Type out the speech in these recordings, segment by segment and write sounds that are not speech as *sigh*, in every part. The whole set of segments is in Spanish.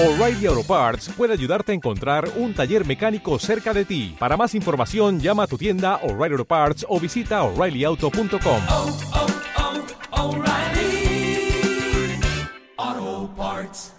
O'Reilly Auto Parts puede ayudarte a encontrar un taller mecánico cerca de ti. Para más información, llama a tu tienda O'Reilly Auto Parts o visita oreillyauto.com. oh, oh, Parts.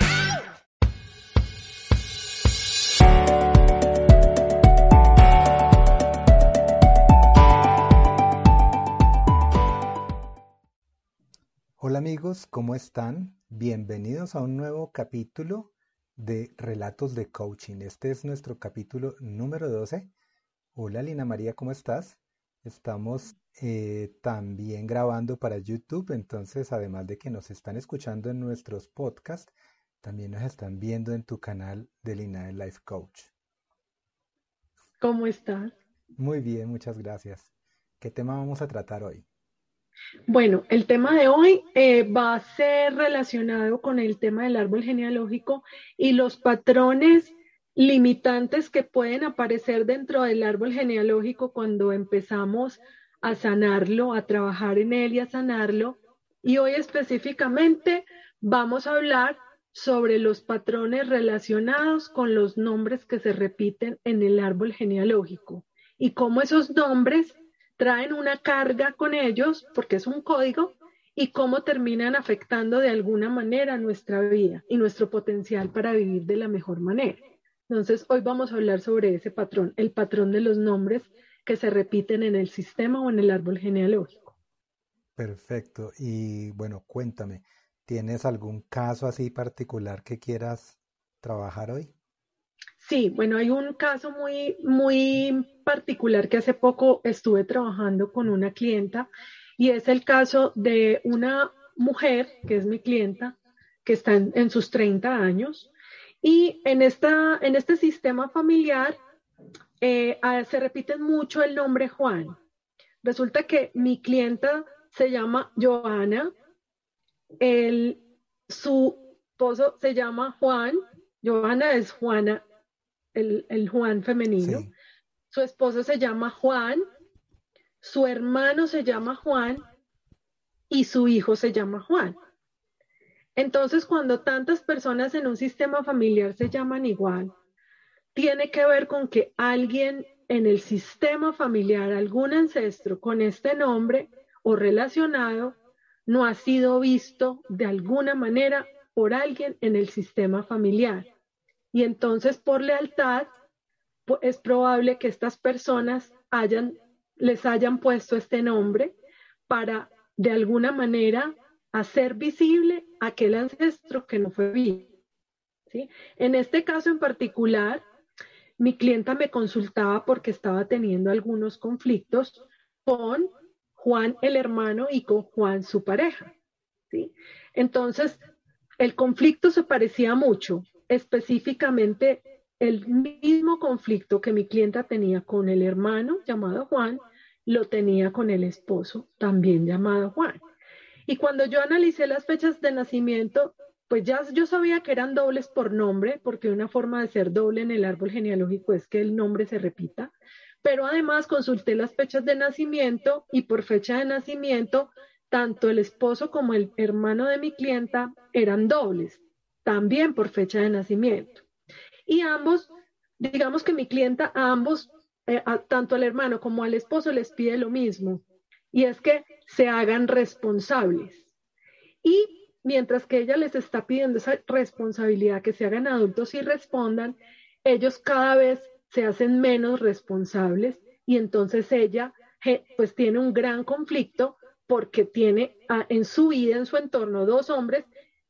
Hola amigos, ¿cómo están? Bienvenidos a un nuevo capítulo de Relatos de Coaching. Este es nuestro capítulo número 12. Hola Lina María, ¿cómo estás? Estamos eh, también grabando para YouTube, entonces además de que nos están escuchando en nuestros podcasts, también nos están viendo en tu canal de Lina de Life Coach. ¿Cómo estás? Muy bien, muchas gracias. ¿Qué tema vamos a tratar hoy? Bueno, el tema de hoy eh, va a ser relacionado con el tema del árbol genealógico y los patrones limitantes que pueden aparecer dentro del árbol genealógico cuando empezamos a sanarlo, a trabajar en él y a sanarlo. Y hoy específicamente vamos a hablar sobre los patrones relacionados con los nombres que se repiten en el árbol genealógico y cómo esos nombres traen una carga con ellos, porque es un código, y cómo terminan afectando de alguna manera nuestra vida y nuestro potencial para vivir de la mejor manera. Entonces, hoy vamos a hablar sobre ese patrón, el patrón de los nombres que se repiten en el sistema o en el árbol genealógico. Perfecto. Y bueno, cuéntame, ¿tienes algún caso así particular que quieras trabajar hoy? Sí, bueno, hay un caso muy, muy particular que hace poco estuve trabajando con una clienta y es el caso de una mujer que es mi clienta, que está en, sus 30 años y en, esta, en este sistema familiar eh, se repite mucho el nombre Juan. Resulta que mi clienta se llama Joana, el, su esposo se llama Juan, Joana es Juana el, el Juan femenino. Su esposo se llama Juan, su hermano se llama Juan y su hijo se llama Juan. Entonces, cuando tantas personas en un sistema familiar se llaman igual, tiene que ver con que alguien en el sistema familiar, algún ancestro con este nombre o relacionado, no ha sido visto de alguna manera por alguien en el sistema familiar. Y entonces por lealtad es probable que estas personas les hayan puesto este nombre para de alguna manera hacer visible aquel ancestro que no fue vivo. En este caso en particular, mi clienta me consultaba porque estaba teniendo algunos conflictos con Juan el hermano y con Juan su pareja. Entonces, el conflicto se parecía mucho específicamente el mismo conflicto que mi clienta tenía con el hermano llamado Juan, lo tenía con el esposo también llamado Juan. Y cuando yo analicé las fechas de nacimiento, pues ya yo sabía que eran dobles por nombre, porque una forma de ser doble en el árbol genealógico es que el nombre se repita, pero además consulté las fechas de nacimiento y por fecha de nacimiento, tanto el esposo como el hermano de mi clienta eran dobles también por fecha de nacimiento. Y ambos, digamos que mi clienta a ambos, eh, a, tanto al hermano como al esposo, les pide lo mismo, y es que se hagan responsables. Y mientras que ella les está pidiendo esa responsabilidad, que se hagan adultos y respondan, ellos cada vez se hacen menos responsables y entonces ella pues tiene un gran conflicto porque tiene en su vida, en su entorno, dos hombres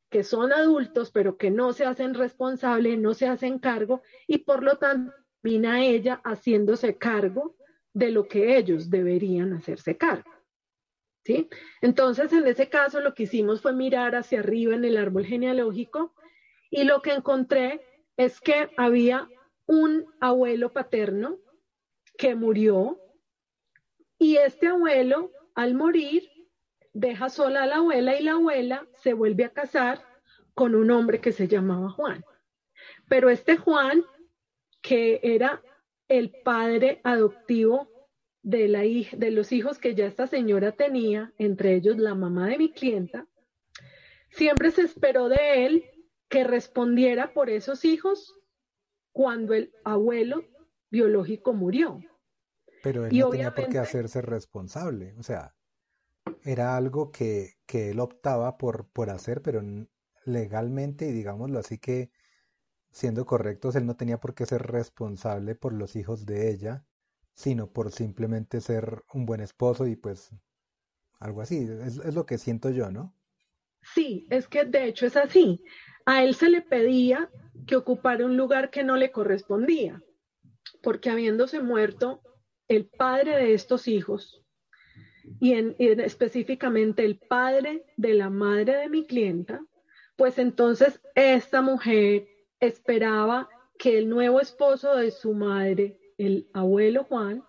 que son adultos, pero que no se hacen responsables, no se hacen cargo y por lo tanto termina ella haciéndose cargo de lo que ellos deberían hacerse cargo. ¿Sí? Entonces, en ese caso, lo que hicimos fue mirar hacia arriba en el árbol genealógico y lo que encontré es que había un abuelo paterno que murió y este abuelo, al morir, deja sola a la abuela y la abuela se vuelve a casar con un hombre que se llamaba Juan. Pero este Juan, que era el padre adoptivo de, la hija, de los hijos que ya esta señora tenía, entre ellos la mamá de mi clienta, siempre se esperó de él que respondiera por esos hijos cuando el abuelo biológico murió. Pero él no tenía por qué hacerse responsable, o sea, era algo que, que él optaba por, por hacer, pero legalmente, y digámoslo así que, siendo correctos, él no tenía por qué ser responsable por los hijos de ella, sino por simplemente ser un buen esposo y pues algo así, es, es lo que siento yo, ¿no? Sí, es que de hecho es así. A él se le pedía que ocupara un lugar que no le correspondía, porque habiéndose muerto el padre de estos hijos, y, en, específicamente el padre de la madre de mi clienta, pues entonces esta mujer esperaba que el nuevo esposo de su madre, el abuelo Juan,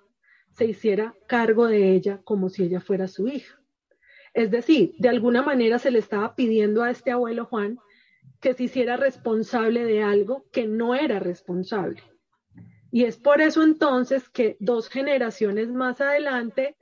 se hiciera cargo de ella como si ella fuera su hija. Es decir, de alguna manera se le estaba pidiendo a este abuelo Juan que se hiciera responsable de algo que no era responsable. Y es por eso entonces que dos generaciones más adelante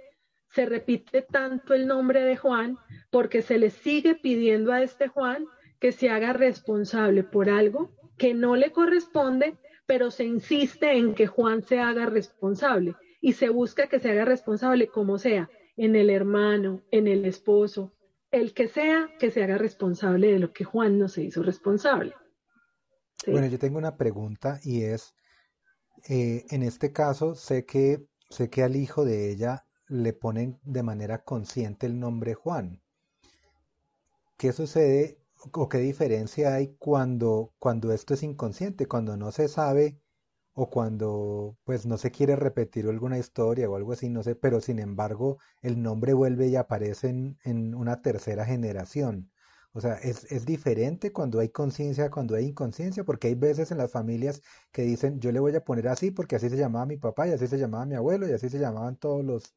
se repite tanto el nombre de Juan, porque se le sigue pidiendo a este Juan que se haga responsable por algo que no le corresponde, pero se insiste en que Juan se haga responsable y se busca que se haga responsable como sea, en el hermano, en el esposo, el que sea que se haga responsable de lo que Juan no se hizo responsable. Bueno, yo tengo una pregunta y es, eh, en este caso sé que, sé que al hijo de ella le ponen de manera consciente el nombre Juan. ¿Qué sucede o qué diferencia hay cuando, cuando esto es inconsciente, cuando no se sabe o cuando pues no se quiere repetir alguna historia o algo así, no sé, pero sin embargo el nombre vuelve y aparece en, en una tercera generación. O sea, es, es diferente cuando hay conciencia, cuando hay inconsciencia, porque hay veces en las familias que dicen, yo le voy a poner así porque así se llamaba mi papá y así se llamaba mi abuelo y así se llamaban todos los,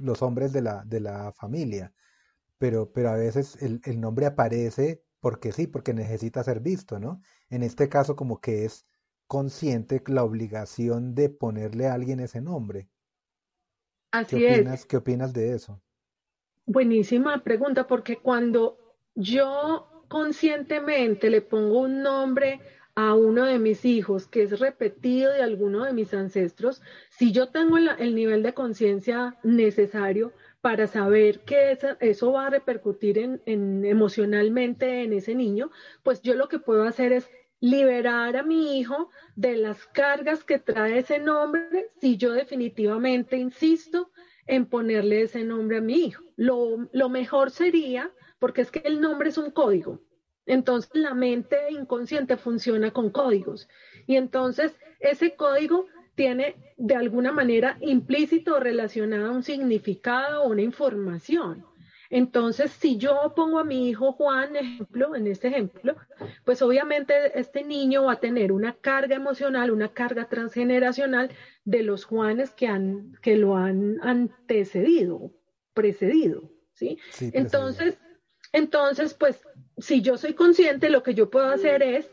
los hombres de la, de la familia. Pero, pero a veces el, el nombre aparece porque sí, porque necesita ser visto, ¿no? En este caso como que es consciente la obligación de ponerle a alguien ese nombre. Así ¿Qué opinas, es. ¿Qué opinas de eso? Buenísima pregunta, porque cuando yo conscientemente le pongo un nombre a uno de mis hijos que es repetido de alguno de mis ancestros, si yo tengo el, el nivel de conciencia necesario para saber que eso va a repercutir en, en, emocionalmente en ese niño, pues yo lo que puedo hacer es liberar a mi hijo de las cargas que trae ese nombre si yo definitivamente insisto en ponerle ese nombre a mi hijo. Lo mejor sería, porque es que el nombre es un código, entonces la mente inconsciente funciona con códigos y entonces ese código tiene de alguna manera implícito relacionado un significado o una información. Entonces, si yo pongo a mi hijo Juan, ejemplo, en este ejemplo, pues obviamente este niño va a tener una carga emocional, una carga transgeneracional de los Juanes que, han, que lo han antecedido, precedido, ¿sí? sí entonces, entonces, pues, si yo soy consciente, lo que yo puedo hacer es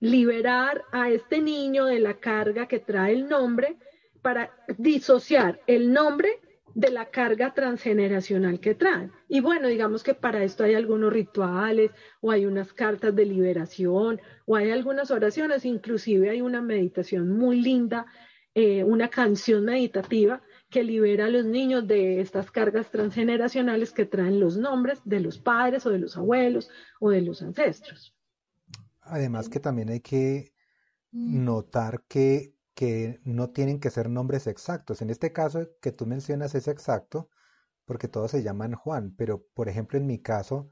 liberar a este niño de la carga que trae el nombre para disociar el nombre de la carga transgeneracional que traen. Y bueno, digamos que para esto hay algunos rituales o hay unas cartas de liberación o hay algunas oraciones, inclusive hay una meditación muy linda, eh, una canción meditativa que libera a los niños de estas cargas transgeneracionales que traen los nombres de los padres o de los abuelos o de los ancestros. Además que también hay que notar que que no tienen que ser nombres exactos. En este caso que tú mencionas es exacto porque todos se llaman Juan, pero por ejemplo en mi caso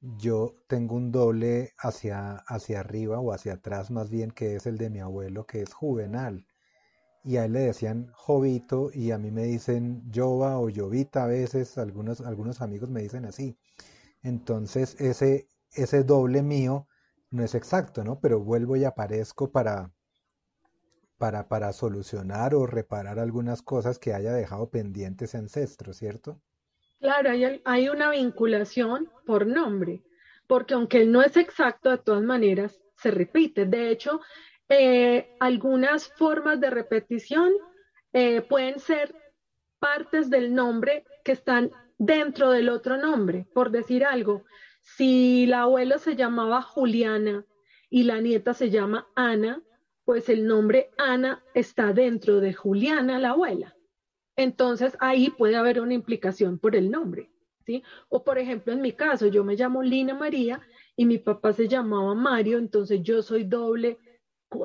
yo tengo un doble hacia, hacia arriba o hacia atrás más bien que es el de mi abuelo que es Juvenal. Y a él le decían Jovito y a mí me dicen Jova o Jovita a veces, algunos, algunos amigos me dicen así. Entonces ese, ese doble mío no es exacto, ¿no? Pero vuelvo y aparezco para, para, para solucionar o reparar algunas cosas que haya dejado pendientes ancestros, ¿cierto? Claro, hay, hay una vinculación por nombre, porque aunque no es exacto, de todas maneras se repite. De hecho, eh, algunas formas de repetición eh, pueden ser partes del nombre que están dentro del otro nombre. Por decir algo, si la abuela se llamaba Juliana y la nieta se llama Ana, pues el nombre Ana está dentro de Juliana, la abuela. Entonces ahí puede haber una implicación por el nombre, ¿sí? O por ejemplo, en mi caso, yo me llamo Lina María y mi papá se llamaba Mario, entonces yo soy doble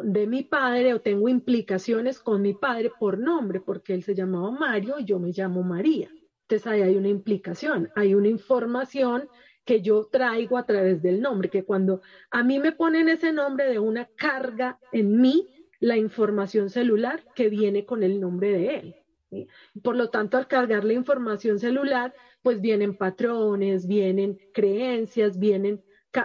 de mi padre o tengo implicaciones con mi padre por nombre, porque él se llamaba Mario y yo me llamo María. Entonces ahí hay una implicación, hay una información que yo traigo a través del nombre, que cuando a mí me ponen ese nombre de una carga en mí, la información celular que viene con el nombre de él. Por lo tanto, al cargar la información celular, pues vienen patrones, vienen creencias, vienen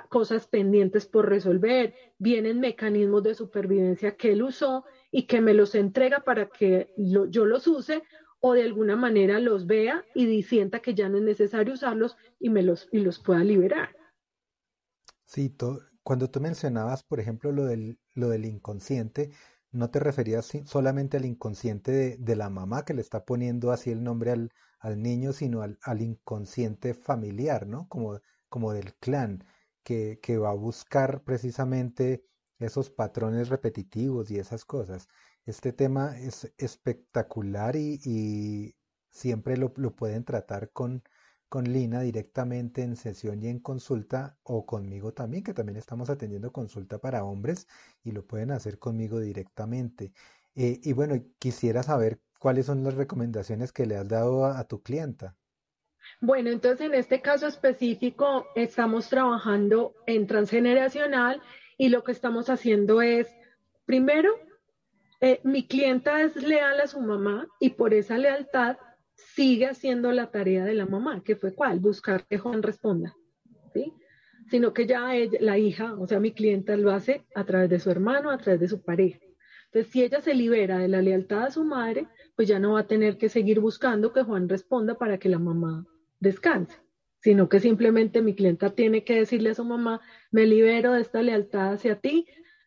cosas pendientes por resolver, vienen mecanismos de supervivencia que él usó y que me los entrega para que yo los use o de alguna manera los vea y sienta que ya no es necesario usarlos y me los, y los pueda liberar. Sí, cuando tú mencionabas, por ejemplo, lo del, lo del inconsciente, no te referías solamente al inconsciente de, la mamá que le está poniendo así el nombre al, al niño, sino al, al, inconsciente familiar, ¿no? Como, como del clan, que, va a buscar precisamente esos patrones repetitivos y esas cosas. Este tema es espectacular y, siempre lo, pueden tratar con, con Lina directamente en sesión y en consulta o conmigo también, que también estamos atendiendo consulta para hombres y lo pueden hacer conmigo directamente. Eh, y bueno, quisiera saber cuáles son las recomendaciones que le has dado a tu clienta. Bueno, entonces en este caso específico estamos trabajando en transgeneracional y lo que estamos haciendo es, primero, eh, mi clienta es leal a su mamá y por esa lealtad sigue haciendo la tarea de la mamá, que fue cuál, buscar que Juan responda, ¿sí? Sino que ya la hija, o sea, mi clienta lo hace a través de su hermano, a través de su pareja. Entonces, si ella se libera de la lealtad a su madre, pues ya no va a tener que seguir buscando que Juan responda para que la mamá descanse, sino que simplemente mi clienta tiene que decirle a su mamá, me libero de esta lealtad hacia ti,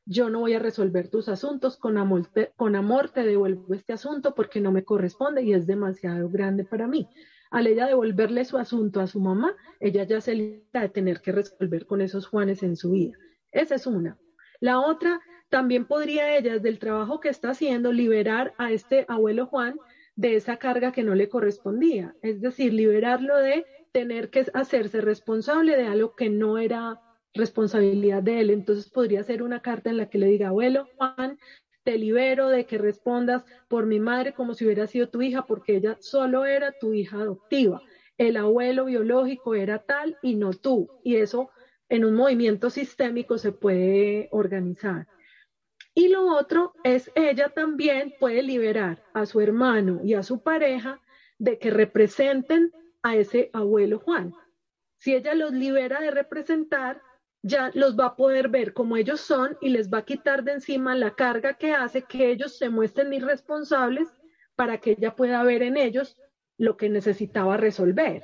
yo no voy a resolver tus asuntos, con amor, te, con amor te devuelvo este asunto porque no me corresponde y es demasiado grande para mí. Al ella devolverle su asunto a su mamá, ella ya se libera de tener que resolver con esos Juanes en su vida. Esa es una. La otra, también podría ella, desde el trabajo que está haciendo, liberar a este abuelo Juan de esa carga que no le correspondía. Es decir, liberarlo de tener que hacerse responsable de algo que no era responsabilidad de él. Entonces podría ser una carta en la que le diga, abuelo Juan, te libero de que respondas por mi madre como si hubiera sido tu hija, porque ella solo era tu hija adoptiva. El abuelo biológico era tal y no tú. Y eso en un movimiento sistémico se puede organizar. Y lo otro es, ella también puede liberar a su hermano y a su pareja de que representen a ese abuelo Juan. Si ella los libera de representar, ya los va a poder ver como ellos son y les va a quitar de encima la carga que hace que ellos se muestren irresponsables para que ella pueda ver en ellos lo que necesitaba resolver.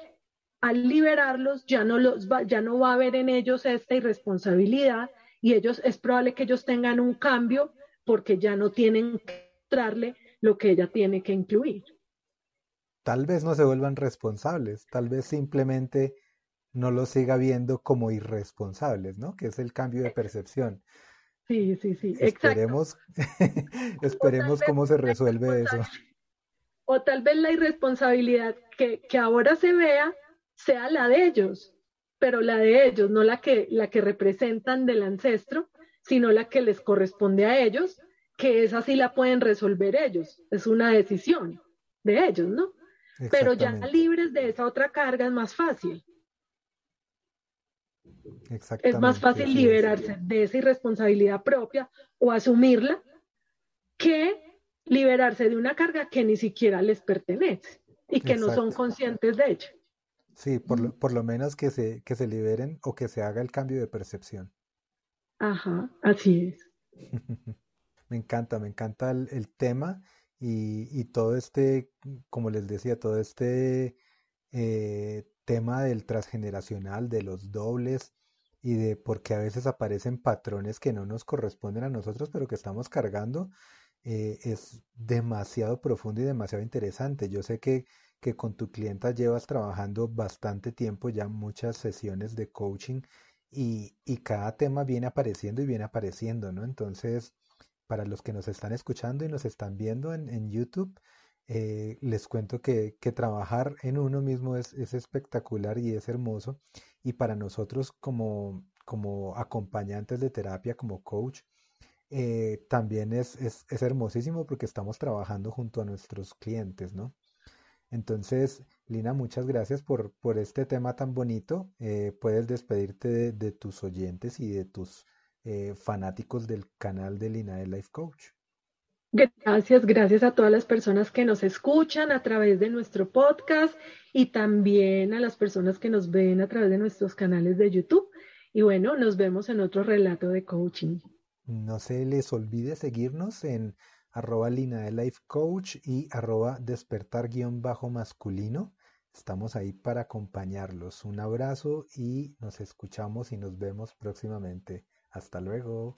Al liberarlos ya no, los va, ya no va a ver en ellos esta irresponsabilidad y ellos es probable que ellos tengan un cambio porque ya no tienen que mostrarle lo que ella tiene que incluir. Tal vez no se vuelvan responsables, tal vez simplemente no los siga viendo como irresponsables, ¿no? Que es el cambio de percepción. Sí, sí, sí. Esperemos, *laughs* esperemos cómo se resuelve eso. O tal vez la irresponsabilidad que, que, ahora se vea sea la de ellos, pero la de ellos, no la que, la que representan del ancestro, sino la que les corresponde a ellos, que esa sí la pueden resolver ellos. Es una decisión de ellos, ¿no? Pero ya libres de esa otra carga es más fácil. Es más fácil liberarse de esa irresponsabilidad propia o asumirla que liberarse de una carga que ni siquiera les pertenece y que no son conscientes de ella. Sí, por lo, por lo menos que se, que se liberen o que se haga el cambio de percepción. Ajá, así es. *laughs* me encanta, me encanta el, tema y, y, todo este, como les decía, todo este eh, tema del transgeneracional, de los dobles y de por qué a veces aparecen patrones que no nos corresponden a nosotros, pero que estamos cargando, eh, es demasiado profundo y demasiado interesante. Yo sé que, que con tu clienta llevas trabajando bastante tiempo, ya muchas sesiones de coaching y, y cada tema viene apareciendo y viene apareciendo, ¿no? Entonces, para los que nos están escuchando y nos están viendo en, en YouTube, eh, les cuento que, que, trabajar en uno mismo es, es, espectacular y es hermoso. Y para nosotros como, como acompañantes de terapia, como coach, eh, también es, es, es, hermosísimo porque estamos trabajando junto a nuestros clientes, ¿no? Entonces, Lina, muchas gracias por, por este tema tan bonito. Eh, puedes despedirte de, de, tus oyentes y de tus eh, fanáticos del canal de Lina de Life Coach. Gracias, gracias a todas las personas que nos escuchan a través de nuestro podcast y también a las personas que nos ven a través de nuestros canales de YouTube. Y bueno, nos vemos en otro relato de coaching. No se les olvide seguirnos en arroba Lina de Life Coach y arroba despertar guion bajo masculino. Estamos ahí para acompañarlos. Un abrazo y nos escuchamos y nos vemos próximamente. Hasta luego.